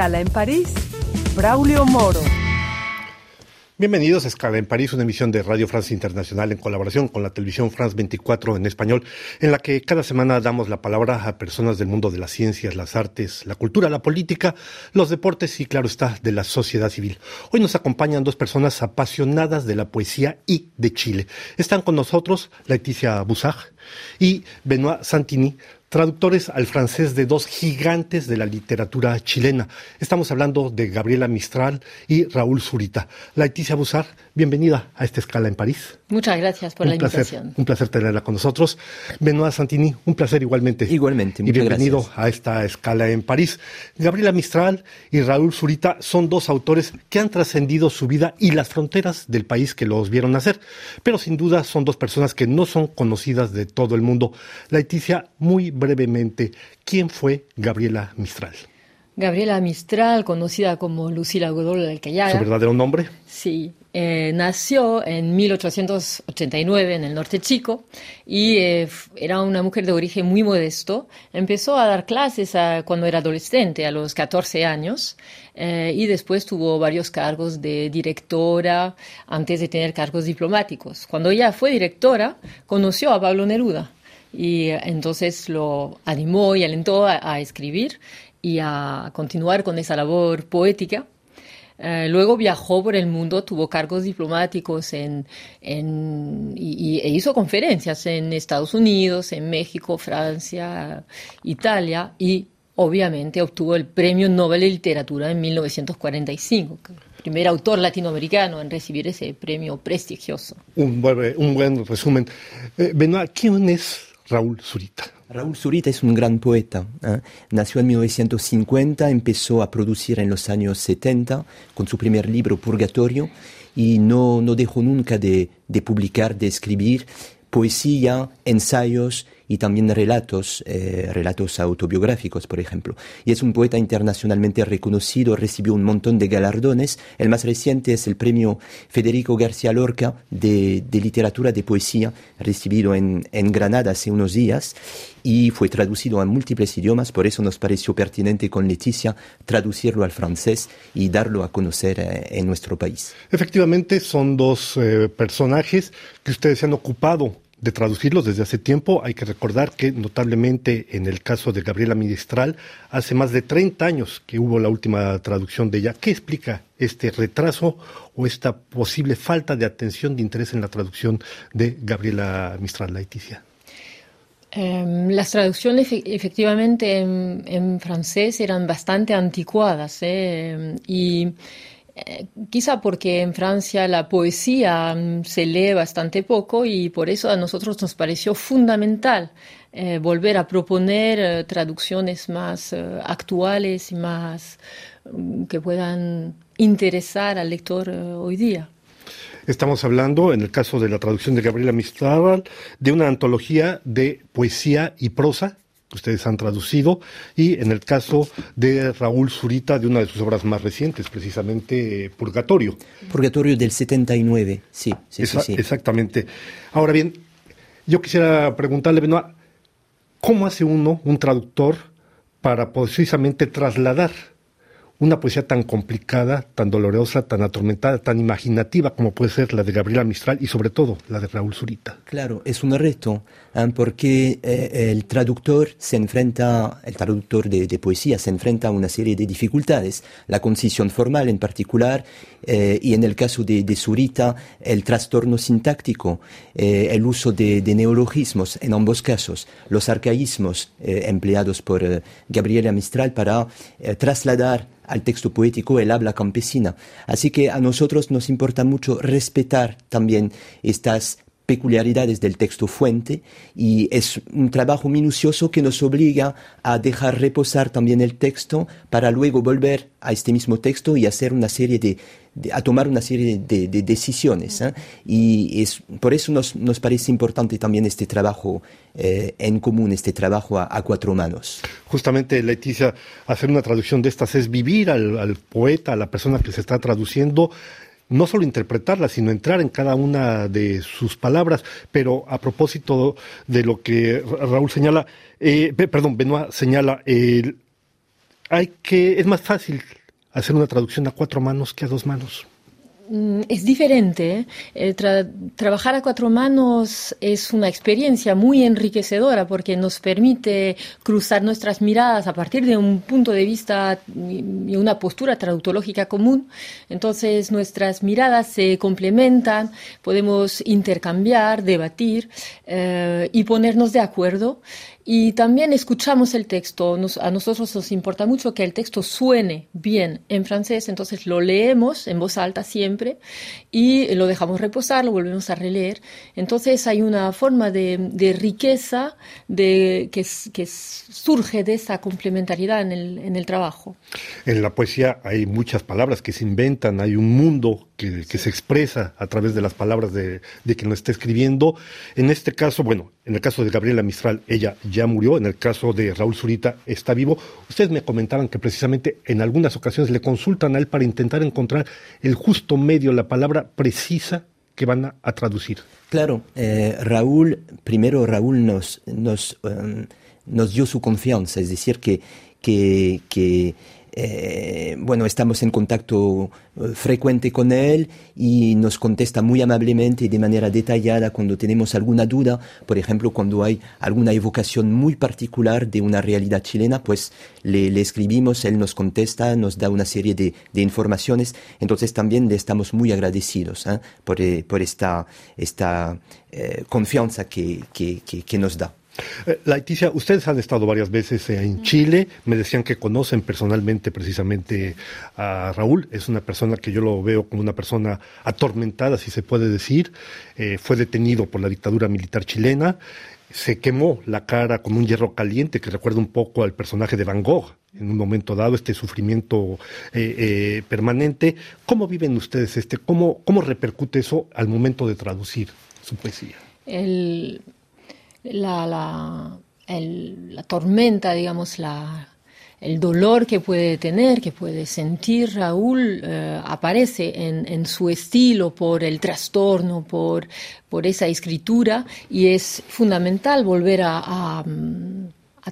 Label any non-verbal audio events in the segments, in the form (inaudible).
Escala en París, Braulio Moro. Bienvenidos a Escala en París, una emisión de Radio France Internacional en colaboración con la televisión France 24 en español, en la que cada semana damos la palabra a personas del mundo de las ciencias, las artes, la cultura, la política, los deportes y, claro está, de la sociedad civil. Hoy nos acompañan dos personas apasionadas de la poesía y de Chile. Están con nosotros Leticia Busag y Benoit Santini, traductores al francés de dos gigantes de la literatura chilena. Estamos hablando de Gabriela Mistral y Raúl Zurita. Leticia Busar, bienvenida a esta escala en París. Muchas gracias por la invitación. Un placer tenerla con nosotros. Benoit Santini, un placer igualmente. Igualmente, Y bienvenido a esta escala en París. Gabriela Mistral y Raúl Zurita son dos autores que han trascendido su vida y las fronteras del país que los vieron nacer. Pero sin duda son dos personas que no son conocidas de todo el mundo. Leticia, muy brevemente, ¿quién fue Gabriela Mistral? Gabriela Mistral, conocida como Lucila Godoy Alcayaga. ¿Su verdadero nombre? Sí, eh, nació en 1889 en el norte chico y eh, era una mujer de origen muy modesto. Empezó a dar clases a, cuando era adolescente, a los 14 años, eh, y después tuvo varios cargos de directora antes de tener cargos diplomáticos. Cuando ella fue directora, conoció a Pablo Neruda y entonces lo animó y alentó a, a escribir y a continuar con esa labor poética. Eh, luego viajó por el mundo, tuvo cargos diplomáticos en, y, e hizo conferencias en Estados Unidos, en México, Francia, Italia y obviamente obtuvo el Premio Nobel de Literatura en 1945. Primer autor latinoamericano en recibir ese premio prestigioso. Un buen resumen. Eh, Benoit, ¿quién es Raúl Zurita? Raúl Zurita es un gran poeta. ¿eh? Nació en 1950, empezó a producir en los años 70 con su primer libro Purgatorio y no, no dejó nunca de, de publicar, de escribir poesía, ensayos y también relatos, eh, relatos autobiográficos, por ejemplo. Y es un poeta internacionalmente reconocido, recibió un montón de galardones. El más reciente es el premio Federico García Lorca de, de literatura de poesía, recibido en, en Granada hace unos días y fue traducido a múltiples idiomas, por eso nos pareció pertinente con Leticia traducirlo al francés y darlo a conocer eh, en nuestro país. Efectivamente, son dos eh, personajes que ustedes se han ocupado de traducirlos desde hace tiempo. Hay que recordar que notablemente en el caso de Gabriela Ministral, hace más de 30 años que hubo la última traducción de ella. ¿Qué explica este retraso o esta posible falta de atención, de interés en la traducción de Gabriela Mistral, Leticia? Eh, las traducciones efectivamente en, francés eran bastante anticuadas eh, y eh, quizá porque en Francia la poesía um, se lee bastante poco y por eso a nosotros nos pareció fundamental eh, volver a proponer eh, traducciones más actuales y más um, que puedan interesar al lector hoy día. Estamos hablando, en el caso de la traducción de Gabriela Mistral, de una antología de poesía y prosa que ustedes han traducido, y en el caso de Raúl Zurita, de una de sus obras más recientes, precisamente eh, Purgatorio. Purgatorio del 79, sí, sí, Esa, sí, sí. Exactamente. Ahora bien, yo quisiera preguntarle, Benoit, ¿cómo hace uno, un traductor, para precisamente trasladar una poesía tan complicada, tan dolorosa, tan atormentada, tan imaginativa como puede ser la de Gabriela Mistral y sobre todo la de Raúl Zurita. Claro, es un reto. Porque eh, el traductor se enfrenta, el traductor de, poesía se enfrenta a una serie de dificultades, la concisión formal en particular, eh, y en el caso de, de Zurita, el trastorno sintáctico, el uso de, neologismos en ambos casos, los arcaísmos empleados por Gabriela Mistral para trasladar al texto poético el habla campesina. Así que a nosotros nos importa mucho respetar también estas peculiaridades del texto fuente y es un trabajo minucioso que nos obliga a dejar reposar también el texto para luego volver a este mismo texto y hacer una serie de, de a tomar una serie de, de decisiones ¿eh? y es por eso nos, nos, parece importante también este trabajo eh, en común este trabajo a, a, cuatro manos justamente Leticia hacer una traducción de estas es vivir al, al poeta a la persona que se está traduciendo no solo interpretarla, sino entrar en cada una de sus palabras. Pero a propósito de lo que Raúl señala, eh, perdón, Benoit señala, eh, hay que, es más fácil hacer una traducción a cuatro manos que a dos manos. Mm, es diferente. ¿eh? trabajar a cuatro manos es una experiencia muy enriquecedora porque nos permite cruzar nuestras miradas a partir de un punto de vista y una postura traductológica común. Entonces nuestras miradas se complementan, podemos intercambiar, debatir eh, y ponernos de acuerdo. Y también escuchamos el texto. a nosotros nos importa mucho que el texto suene bien en francés, entonces lo leemos en voz alta siempre y lo dejamos reposar, lo volvemos a releer. Entonces hay una forma de, riqueza de, que, que, surge de esa complementariedad en el, en el trabajo. En la poesía hay muchas palabras que se inventan, hay un mundo que, que se expresa a través de las palabras de, de quien lo está escribiendo. En este caso, bueno, en el caso de Gabriela Mistral, ella ya murió. En el caso de Raúl Zurita, está vivo. Ustedes me comentaban que precisamente en algunas ocasiones le consultan a él para intentar encontrar el justo medio, la palabra precisa que van a, traducir. Claro, eh, Raúl, primero Raúl nos, nos, em, nos dio su confianza, es decir, que, que, que eh, bueno, estamos en contacto eh, frecuente con él y nos contesta muy amablemente y de manera detallada cuando tenemos alguna duda, por ejemplo, cuando hay alguna evocación muy particular de una realidad chilena, pues le, escribimos, él nos contesta, nos da una serie de, informaciones, entonces también le estamos muy agradecidos ¿eh? por, por, esta, esta confianza que, que nos da. Eh, Laeticia, ustedes han estado varias veces en Chile, me decían que conocen personalmente precisamente a Raúl, es una persona que yo lo veo como una persona atormentada, si se puede decir, eh, fue detenido por la dictadura militar chilena, se quemó la cara con un hierro caliente que recuerda un poco al personaje de Van Gogh en un momento dado, este sufrimiento eh, permanente. ¿Cómo viven ustedes este? ¿Cómo, ¿Cómo repercute eso al momento de traducir su poesía? El, la, la, la tormenta, digamos, la, el dolor que puede tener, que puede sentir Raúl, eh, aparece en, en, su estilo por el trastorno, por, por esa escritura, y es fundamental volver a, a,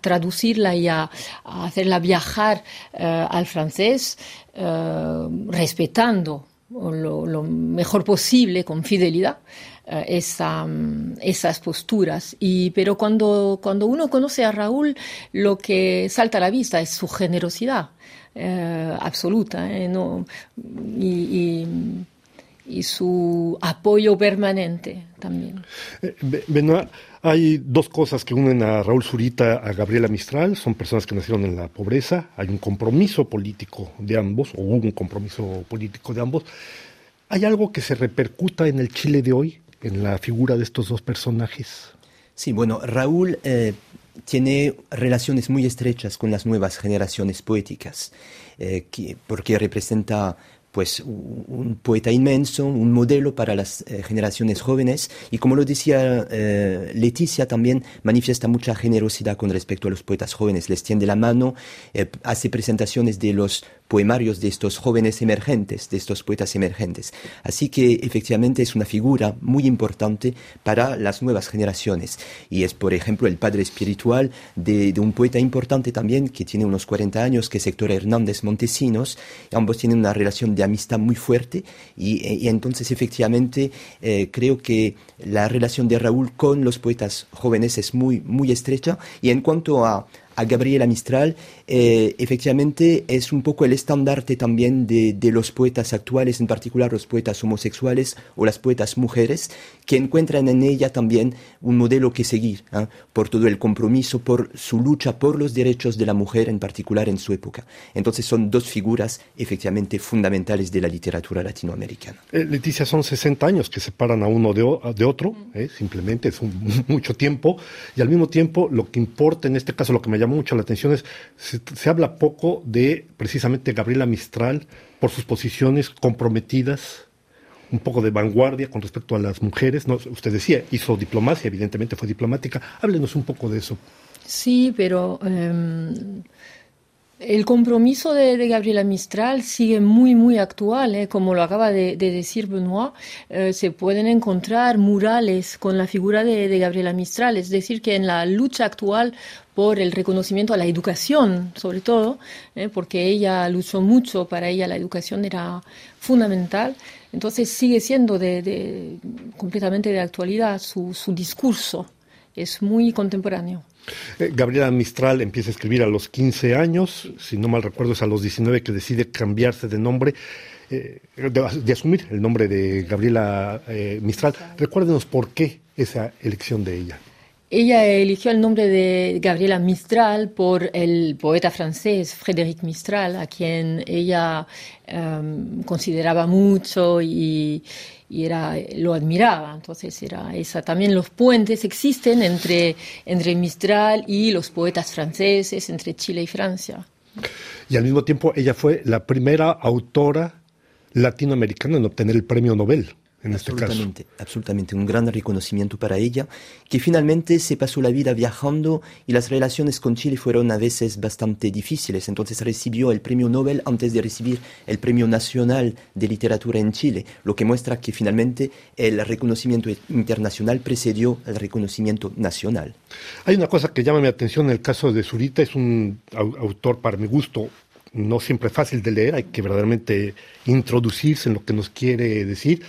traducirla y a, hacerla viajar eh, al francés, eh, respetando lo, lo, mejor posible, con fidelidad, eh, mm, esas posturas. Y, pero cuando, cuando uno conoce a Raúl, lo que salta a la vista es su generosidad eh, absoluta eh, y, su apoyo permanente también. Benoit, hay dos cosas que unen a Raúl Zurita a Gabriela Mistral, son personas que nacieron en la pobreza, hay un compromiso político de ambos, o hubo un compromiso político de ambos. ¿Hay algo que se repercuta en el Chile de hoy? En la figura de estos dos personajes. Sí, bueno, Raúl eh, tiene relaciones muy estrechas con las nuevas generaciones poéticas, eh, porque representa pues un poeta inmenso, un modelo para las eh, generaciones jóvenes y como lo decía eh, Leticia también manifiesta mucha generosidad con respecto a los poetas jóvenes, les tiende la mano, eh, hace presentaciones de los poemarios de estos jóvenes emergentes, de estos poetas emergentes. Así que efectivamente es una figura muy importante para las nuevas generaciones. Y es por ejemplo el padre espiritual de, un poeta importante también que tiene unos 40 años, que es Héctor Hernández Montesinos, ambos tienen una relación de amistad muy fuerte y, entonces efectivamente eh, creo que la relación de Raúl con los poetas jóvenes es muy, muy estrecha. Y en cuanto a, a Gabriela Mistral, eh, efectivamente es un poco el estandarte también de, los poetas actuales, en particular los poetas homosexuales o las poetas mujeres, que encuentran en ella también un modelo que seguir, ¿ah? por todo el compromiso, por su lucha por los derechos de la mujer, en particular en su época. Entonces son dos figuras efectivamente fundamentales de la literatura latinoamericana. Eh, Leticia, son 60 años que separan a uno de, de otro, ¿eh? simplemente es (laughs) mucho tiempo, y al mismo tiempo lo que importa en este caso, lo que me llama mucho la atención es, se, habla poco de precisamente Gabriela Mistral por sus posiciones comprometidas, un poco de vanguardia con respecto a las mujeres. ¿no? Usted decía, hizo diplomacia, evidentemente fue diplomática. Háblenos un poco de eso. Sí, pero em, el compromiso de, Gabriela Mistral sigue muy, muy actual, ¿eh? como lo acaba de, decir Benoit. Eh, se pueden encontrar murales con la figura de, Gabriela Mistral, es decir, que en la lucha actual por el reconocimiento a la educación, sobre todo, eh, porque ella luchó mucho, para ella la educación era fundamental. Entonces sigue siendo de, completamente de actualidad su, su discurso, es muy contemporáneo. Eh, Gabriela Mistral empieza a escribir a los 15 años, si no mal recuerdo es a los 19 que decide cambiarse de nombre, eh, de, asumir el nombre de Gabriela eh, Mistral. Recuérdenos por qué esa elección de ella. Ella eligió el nombre de Gabriela Mistral por el poeta francés Frédéric Mistral, a quien ella em, consideraba mucho y, era, lo admiraba. Entonces era esa. También los puentes existen entre, entre Mistral y los poetas franceses, entre Chile y Francia. Y al mismo tiempo ella fue la primera autora latinoamericana en obtener el premio Nobel en este absolutamente, Absolutamente, un gran reconocimiento para ella, que finalmente se pasó la vida viajando y las relaciones con Chile fueron a veces bastante difíciles. Entonces recibió el premio Nobel antes de recibir el premio nacional de literatura en Chile, lo que muestra que finalmente el reconocimiento internacional precedió al reconocimiento nacional. Hay una cosa que llama mi atención en el caso de Zurita, es un autor para mi gusto no siempre fácil de leer, hay que verdaderamente introducirse en lo que nos quiere decir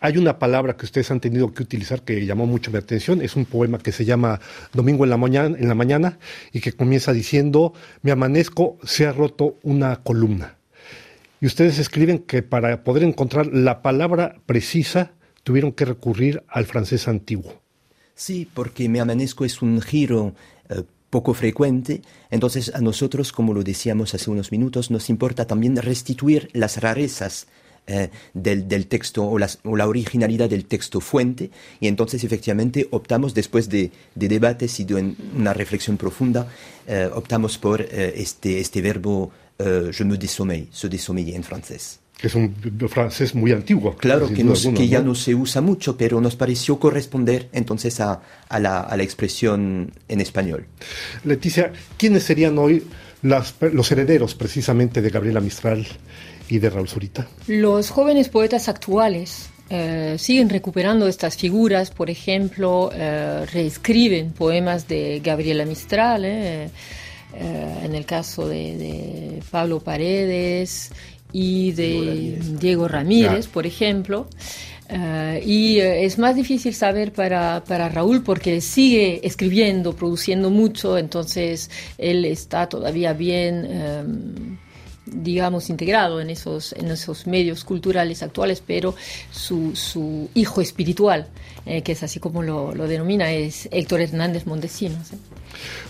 hay una palabra que ustedes han tenido que utilizar que llamó mucho mi atención. Es un poema que se llama Domingo en la mañana, y que comienza diciendo, me amanezco, se ha roto una columna. Y ustedes escriben que para poder encontrar la palabra precisa tuvieron que recurrir al francés antiguo. Sí, porque me amanezco es un giro eh, poco frecuente, entonces a nosotros, como lo decíamos hace unos minutos, nos importa también restituir las rarezas eh, del, texto o, la originalidad del texto fuente y entonces efectivamente optamos después de, debates y de una reflexión profunda eh, optamos por eh, este, este verbo je me désommeille, se désommeiller en francés que es un francés muy antiguo. Claro, que, que ya ¿no? se usa mucho, pero nos pareció corresponder entonces a, a, la, a la, expresión en español. Leticia, ¿quiénes serían hoy las, los herederos precisamente de Gabriela Mistral y de Raúl Zurita? Los jóvenes poetas actuales eh, siguen recuperando estas figuras, por ejemplo, eh, reescriben poemas de Gabriela Mistral, eh, en el caso de, Pablo Paredes y de Diego Ramírez, por ejemplo. y es más difícil saber para, para, Raúl porque sigue escribiendo, produciendo mucho, entonces él está todavía bien digamos, integrado en esos, en esos medios culturales actuales, pero su, su hijo espiritual, eh, que es así como lo, lo, denomina, es Héctor Hernández Montesinos.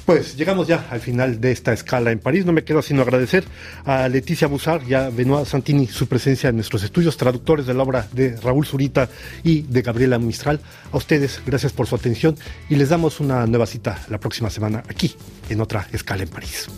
Pues llegamos ya al final de esta escala en París. No me quedo sino agradecer a Leticia Busar y a Benoit Santini su presencia en nuestros estudios, traductores de la obra de Raúl Zurita y de Gabriela Mistral. A ustedes, gracias por su atención y les damos una nueva cita la próxima semana aquí en otra escala en París.